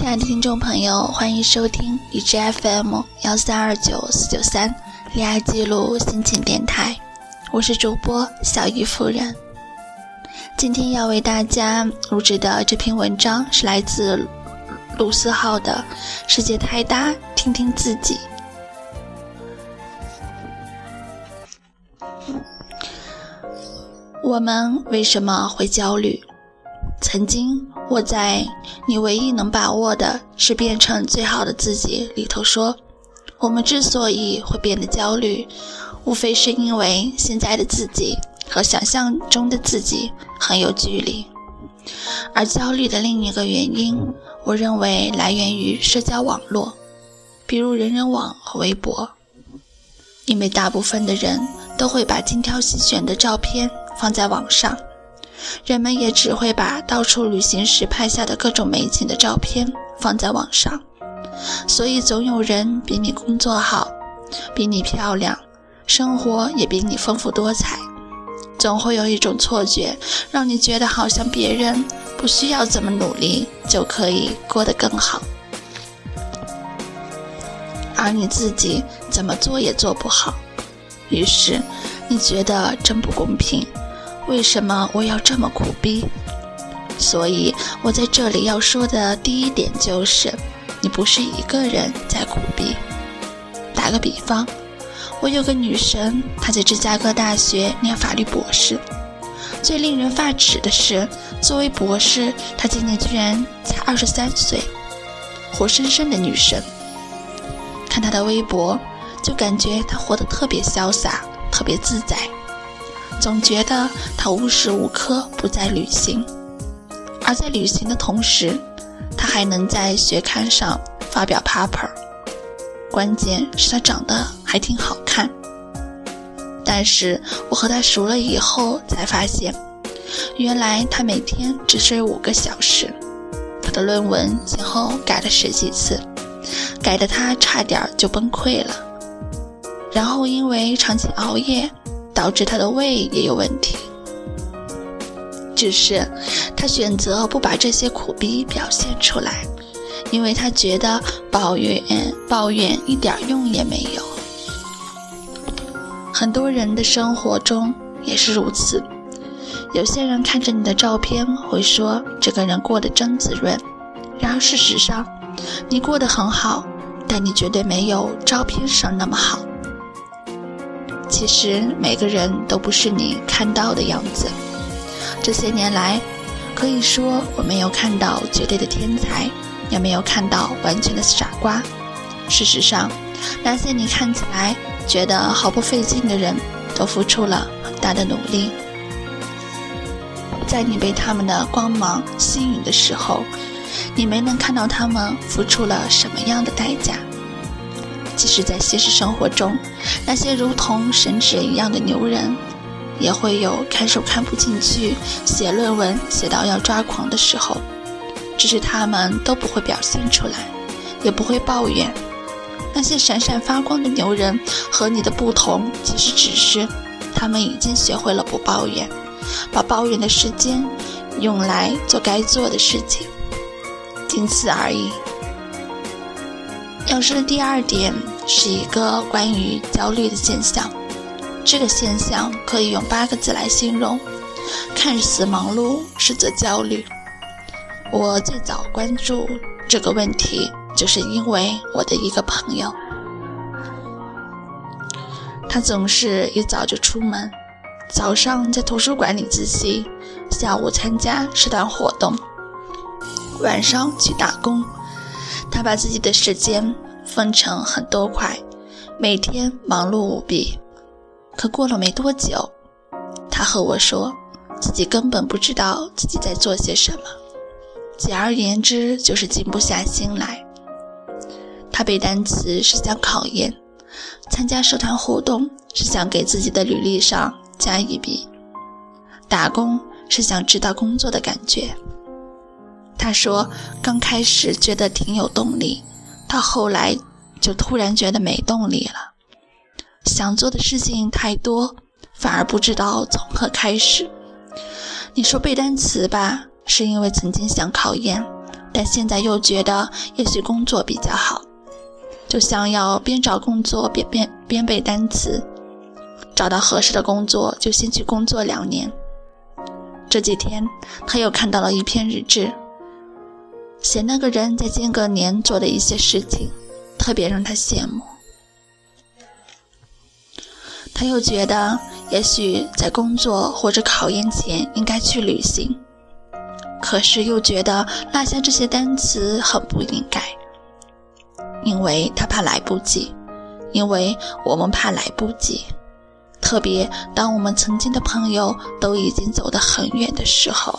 亲爱的听众朋友，欢迎收听荔枝 FM 幺三二九四九三恋爱记录心情电台，我是主播小姨夫人。今天要为大家录制的这篇文章是来自卢思浩的《世界太大，听听自己》。我们为什么会焦虑？曾经我在“你唯一能把握的是变成最好的自己”里头说，我们之所以会变得焦虑，无非是因为现在的自己和想象中的自己很有距离。而焦虑的另一个原因，我认为来源于社交网络，比如人人网和微博，因为大部分的人都会把精挑细选的照片放在网上。人们也只会把到处旅行时拍下的各种美景的照片放在网上，所以总有人比你工作好，比你漂亮，生活也比你丰富多彩。总会有一种错觉，让你觉得好像别人不需要怎么努力就可以过得更好，而你自己怎么做也做不好。于是你觉得真不公平。为什么我要这么苦逼？所以我在这里要说的第一点就是，你不是一个人在苦逼。打个比方，我有个女神，她在芝加哥大学念法律博士。最令人发指的是，作为博士，她今年居然才二十三岁，活生生的女神。看她的微博，就感觉她活得特别潇洒，特别自在。总觉得他无时无刻不在旅行，而在旅行的同时，他还能在学刊上发表 paper。关键是他长得还挺好看。但是我和他熟了以后才发现，原来他每天只睡五个小时。他的论文前后改了十几次，改得他差点就崩溃了。然后因为长期熬夜。导致他的胃也有问题，只是他选择不把这些苦逼表现出来，因为他觉得抱怨抱怨一点用也没有。很多人的生活中也是如此，有些人看着你的照片会说这个人过得真滋润，然而事实上，你过得很好，但你绝对没有照片上那么好。其实每个人都不是你看到的样子。这些年来，可以说我没有看到绝对的天才，也没有看到完全的傻瓜。事实上，那些你看起来觉得毫不费劲的人，都付出了很大的努力。在你被他们的光芒吸引的时候，你没能看到他们付出了什么样的代价。即使在现实生活中，那些如同神职一样的牛人，也会有看书看不进去、写论文写到要抓狂的时候，只是他们都不会表现出来，也不会抱怨。那些闪闪发光的牛人和你的不同，其实只是他们已经学会了不抱怨，把抱怨的时间用来做该做的事情，仅此而已。要说的第二点是一个关于焦虑的现象，这个现象可以用八个字来形容：看似忙碌，实则焦虑。我最早关注这个问题，就是因为我的一个朋友，他总是一早就出门，早上在图书馆里自习，下午参加社团活动，晚上去打工。他把自己的时间分成很多块，每天忙碌无比。可过了没多久，他和我说，自己根本不知道自己在做些什么。简而言之，就是静不下心来。他背单词是想考研，参加社团活动是想给自己的履历上加一笔，打工是想知道工作的感觉。他说：“刚开始觉得挺有动力，到后来就突然觉得没动力了。想做的事情太多，反而不知道从何开始。你说背单词吧，是因为曾经想考研，但现在又觉得也许工作比较好，就想要边找工作边边边背单词，找到合适的工作就先去工作两年。这几天他又看到了一篇日志，写那个人在间隔年做的一些事情，特别让他羡慕。他又觉得，也许在工作或者考研前应该去旅行，可是又觉得落下这些单词很不应该，因为他怕来不及，因为我们怕来不及，特别当我们曾经的朋友都已经走得很远的时候，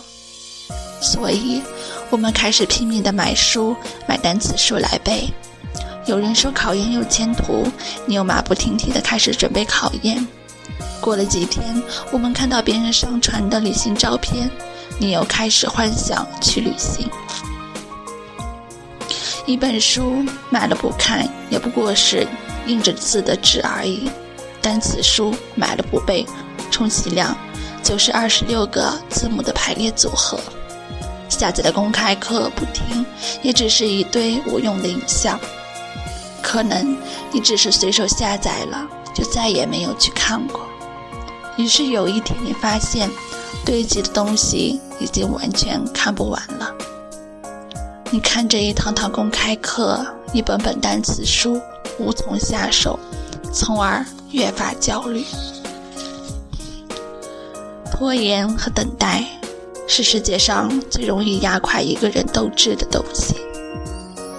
所以我们开始拼命的买书，买单词书来背。有人说考研有前途，你又马不停蹄地开始准备考研。过了几天，我们看到别人上传的旅行照片，你又开始幻想去旅行。一本书买了不看，也不过是印着字的纸而已；单词书买了不背，充其量就是二十六个字母的排列组合；下载的公开课不听，也只是一堆无用的影像。可能你只是随手下载了，就再也没有去看过。于是有一天，你发现堆积的东西已经完全看不完了。你看着一堂堂公开课，一本本单词书，无从下手，从而越发焦虑。拖延和等待是世界上最容易压垮一个人斗志的东西。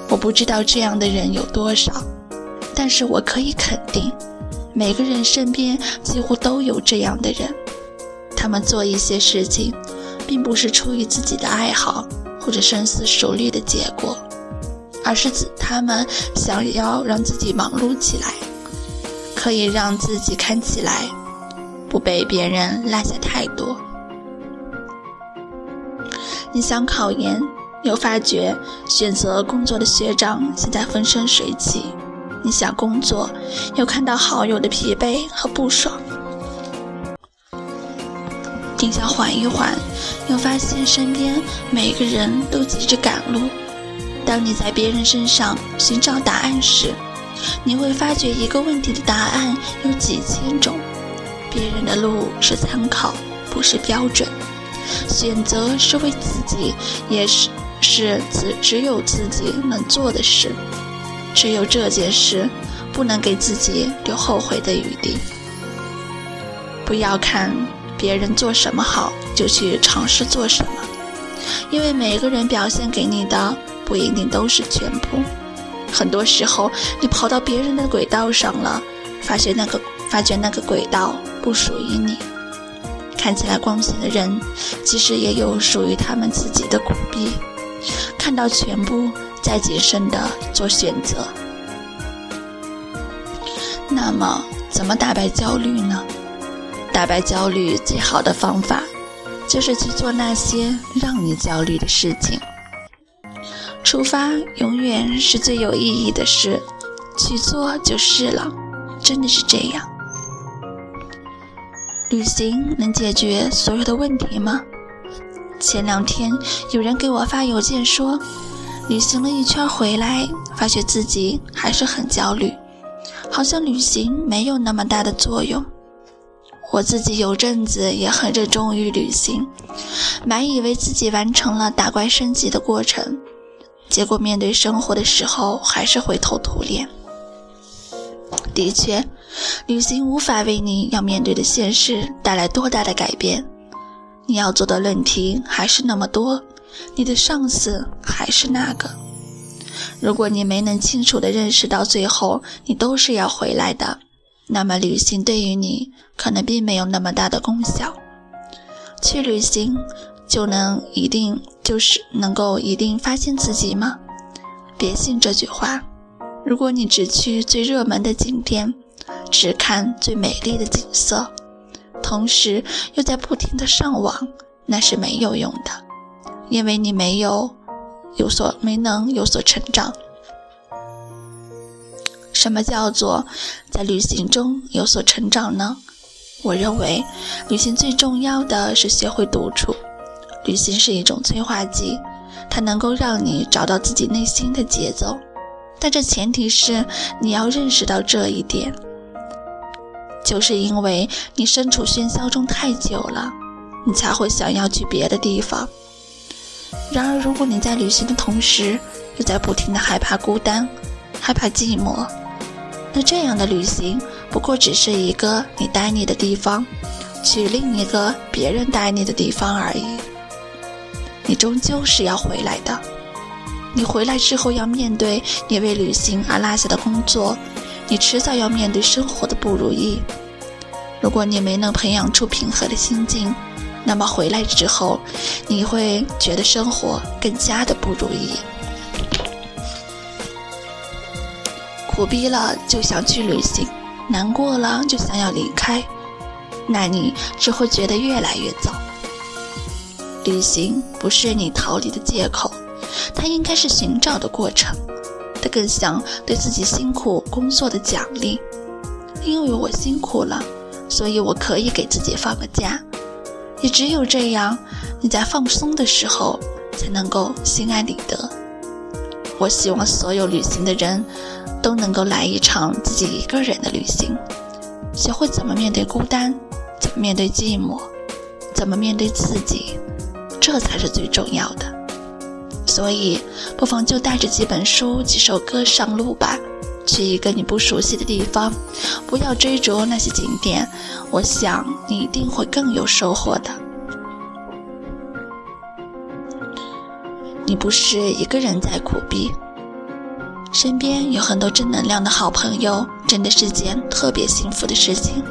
我不知道这样的人有多少，但是我可以肯定，每个人身边几乎都有这样的人。他们做一些事情，并不是出于自己的爱好或者深思熟虑的结果，而是指他们想要让自己忙碌起来，可以让自己看起来不被别人落下太多。你想考研？又发觉选择工作的学长现在风生水起，你想工作，又看到好友的疲惫和不爽，定想缓一缓，又发现身边每个人都急着赶路。当你在别人身上寻找答案时，你会发觉一个问题的答案有几千种，别人的路是参考，不是标准。选择是为自己，也是。是只只有自己能做的事，只有这件事不能给自己留后悔的余地。不要看别人做什么好就去尝试做什么，因为每个人表现给你的不一定都是全部。很多时候，你跑到别人的轨道上了，发现那个发觉那个轨道不属于你。看起来光鲜的人，其实也有属于他们自己的苦逼。看到全部，再谨慎的做选择。那么，怎么打败焦虑呢？打败焦虑最好的方法，就是去做那些让你焦虑的事情。出发永远是最有意义的事，去做就是了。真的是这样。旅行能解决所有的问题吗？前两天有人给我发邮件说，旅行了一圈回来，发觉自己还是很焦虑，好像旅行没有那么大的作用。我自己有阵子也很热衷于旅行，满以为自己完成了打怪升级的过程，结果面对生活的时候还是灰头土脸。的确，旅行无法为你要面对的现实带来多大的改变。你要做的论题还是那么多，你的上司还是那个。如果你没能清楚地认识到最后你都是要回来的，那么旅行对于你可能并没有那么大的功效。去旅行就能一定就是能够一定发现自己吗？别信这句话。如果你只去最热门的景点，只看最美丽的景色。同时又在不停的上网，那是没有用的，因为你没有有所没能有所成长。什么叫做在旅行中有所成长呢？我认为，旅行最重要的是学会独处。旅行是一种催化剂，它能够让你找到自己内心的节奏，但这前提是你要认识到这一点，就是因为你身处喧嚣中太久了，你才会想要去别的地方。然而，如果你在旅行的同时，又在不停的害怕孤单、害怕寂寞，那这样的旅行不过只是一个你待腻的地方，去另一个别人待腻的地方而已。你终究是要回来的。你回来之后要面对你为旅行而落下的工作，你迟早要面对生活的不如意。如果你没能培养出平和的心境，那么回来之后，你会觉得生活更加的不如意。苦逼了就想去旅行，难过了就想要离开，那你只会觉得越来越糟。旅行不是你逃离的借口，它应该是寻找的过程，它更像对自己辛苦工作的奖励。因为我辛苦了，所以我可以给自己放个假。也只有这样，你在放松的时候才能够心安理得。我希望所有旅行的人都能够来一场自己一个人的旅行，学会怎么面对孤单，怎么面对寂寞，怎么面对自己。这才是最重要的，所以不妨就带着几本书、几首歌上路吧，去一个你不熟悉的地方，不要追逐那些景点，我想你一定会更有收获的。你不是一个人在苦逼，身边有很多正能量的好朋友，真的是件特别幸福的事情。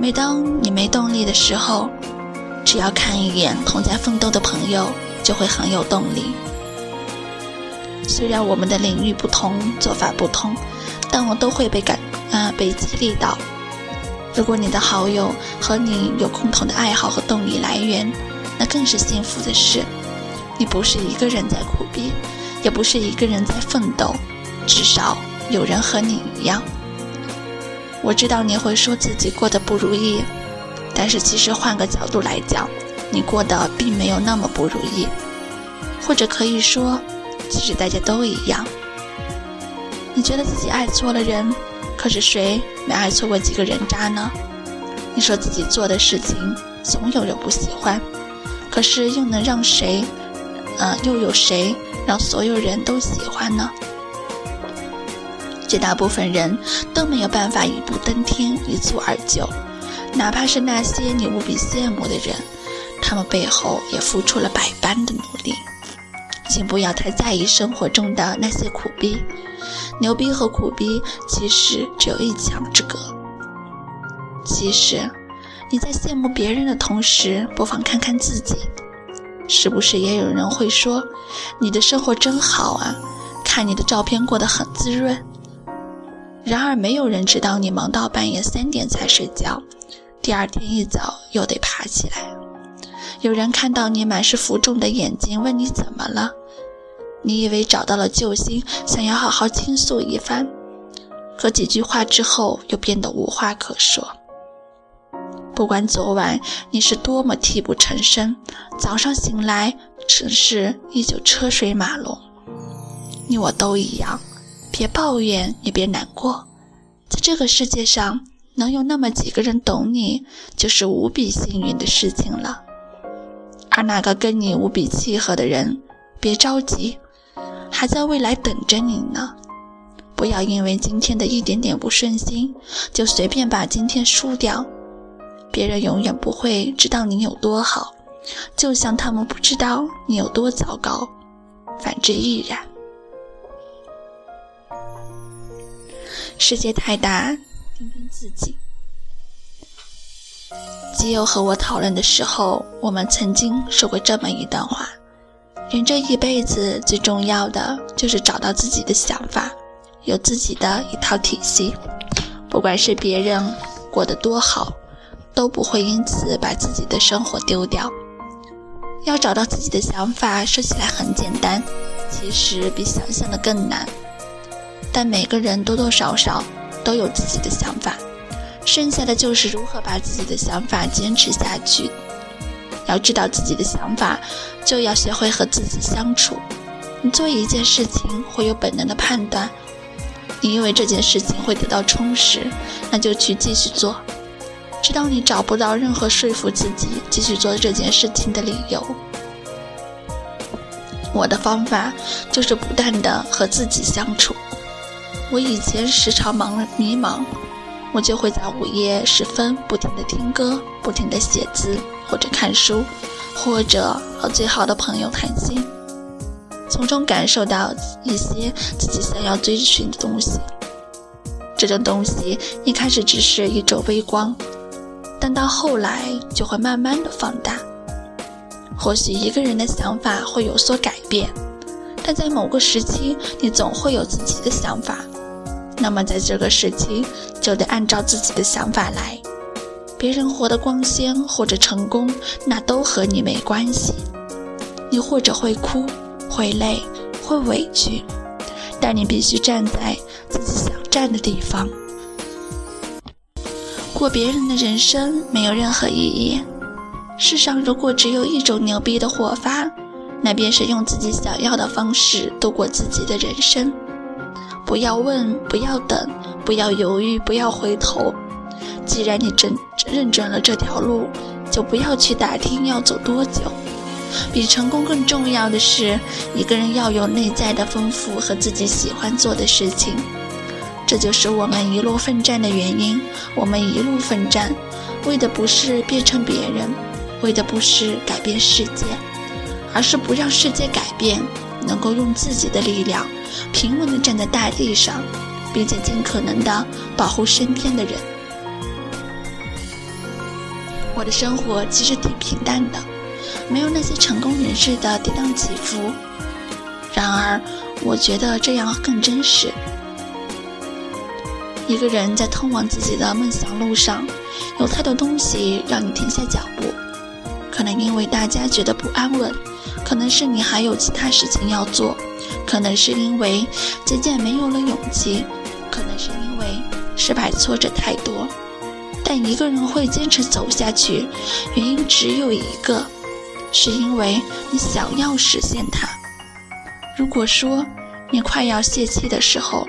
每当你没动力的时候，只要看一眼同在奋斗的朋友，就会很有动力。虽然我们的领域不同，做法不同，但我都会被感啊被激励到。如果你的好友和你有共同的爱好和动力来源，那更是幸福的事。你不是一个人在苦逼，也不是一个人在奋斗，至少有人和你一样。我知道你会说自己过得不如意。但是其实换个角度来讲，你过得并没有那么不如意，或者可以说，其实大家都一样。你觉得自己爱错了人，可是谁没爱错过几个人渣呢？你说自己做的事情总有人不喜欢，可是又能让谁，嗯，又有谁让所有人都喜欢呢？绝大部分人都没有办法一步登天，一蹴而就。哪怕是那些你无比羡慕的人，他们背后也付出了百般的努力。请不要太在意生活中的那些苦逼，牛逼和苦逼其实只有一墙之隔。其实你在羡慕别人的同时，不妨看看自己，是不是也有人会说你的生活真好啊？看你的照片过得很滋润。然而没有人知道你忙到半夜三点才睡觉。第二天一早又得爬起来。有人看到你满是浮肿的眼睛，问你怎么了？你以为找到了救星，想要好好倾诉一番，可几句话之后又变得无话可说。不管昨晚你是多么泣不成声，早上醒来城市依旧车水马龙。你我都一样，别抱怨，也别难过，在这个世界上。能有那么几个人懂你，就是无比幸运的事情了。而那个跟你无比契合的人，别着急，还在未来等着你呢。不要因为今天的一点点不顺心，就随便把今天输掉。别人永远不会知道你有多好，就像他们不知道你有多糟糕，反之亦然。世界太大。听听自己。基友和我讨论的时候，我们曾经说过这么一段话：人这一辈子最重要的就是找到自己的想法，有自己的一套体系。不管是别人过得多好，都不会因此把自己的生活丢掉。要找到自己的想法，说起来很简单，其实比想象的更难。但每个人多多少少。都有自己的想法，剩下的就是如何把自己的想法坚持下去。要知道自己的想法，就要学会和自己相处。你做一件事情会有本能的判断，你因为这件事情会得到充实，那就去继续做，直到你找不到任何说服自己继续做这件事情的理由。我的方法就是不断的和自己相处。我以前时常忙迷茫，我就会在午夜时分不停的听歌，不停的写字，或者看书，或者和最好的朋友谈心。从中感受到一些自己想要追寻的东西。这种东西一开始只是一种微光，但到后来就会慢慢的放大。或许一个人的想法会有所改变，但在某个时期，你总会有自己的想法。那么在这个时期，就得按照自己的想法来。别人活得光鲜或者成功，那都和你没关系。你或者会哭。会累，会委屈，但你必须站在自己想站的地方。过别人的人生没有任何意义。世上如果只有一种牛逼的活法，那便是用自己想要的方式度过自己的人生。不要问，不要等，不要犹豫，不要回头。既然你真认准了这条路，就不要去打听要走多久。比成功更重要的是，一个人要有内在的丰富和自己喜欢做的事情。这就是我们一路奋战的原因。我们一路奋战，为的不是变成别人，为的不是改变世界，而是不让世界改变，能够用自己的力量平稳地站在大地上，并且尽可能地保护身边的人。我的生活其实挺平淡的。没有那些成功人士的跌宕起伏，然而我觉得这样更真实。一个人在通往自己的梦想路上，有太多东西让你停下脚步，可能因为大家觉得不安稳，可能是你还有其他事情要做，可能是因为渐渐没有了勇气，可能是因为失败挫折太多。但一个人会坚持走下去，原因只有一个。是因为你想要实现它。如果说你快要泄气的时候，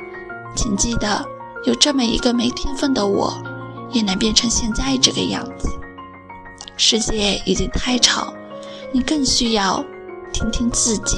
请记得，有这么一个没天分的我，也能变成现在这个样子。世界已经太吵，你更需要听听自己。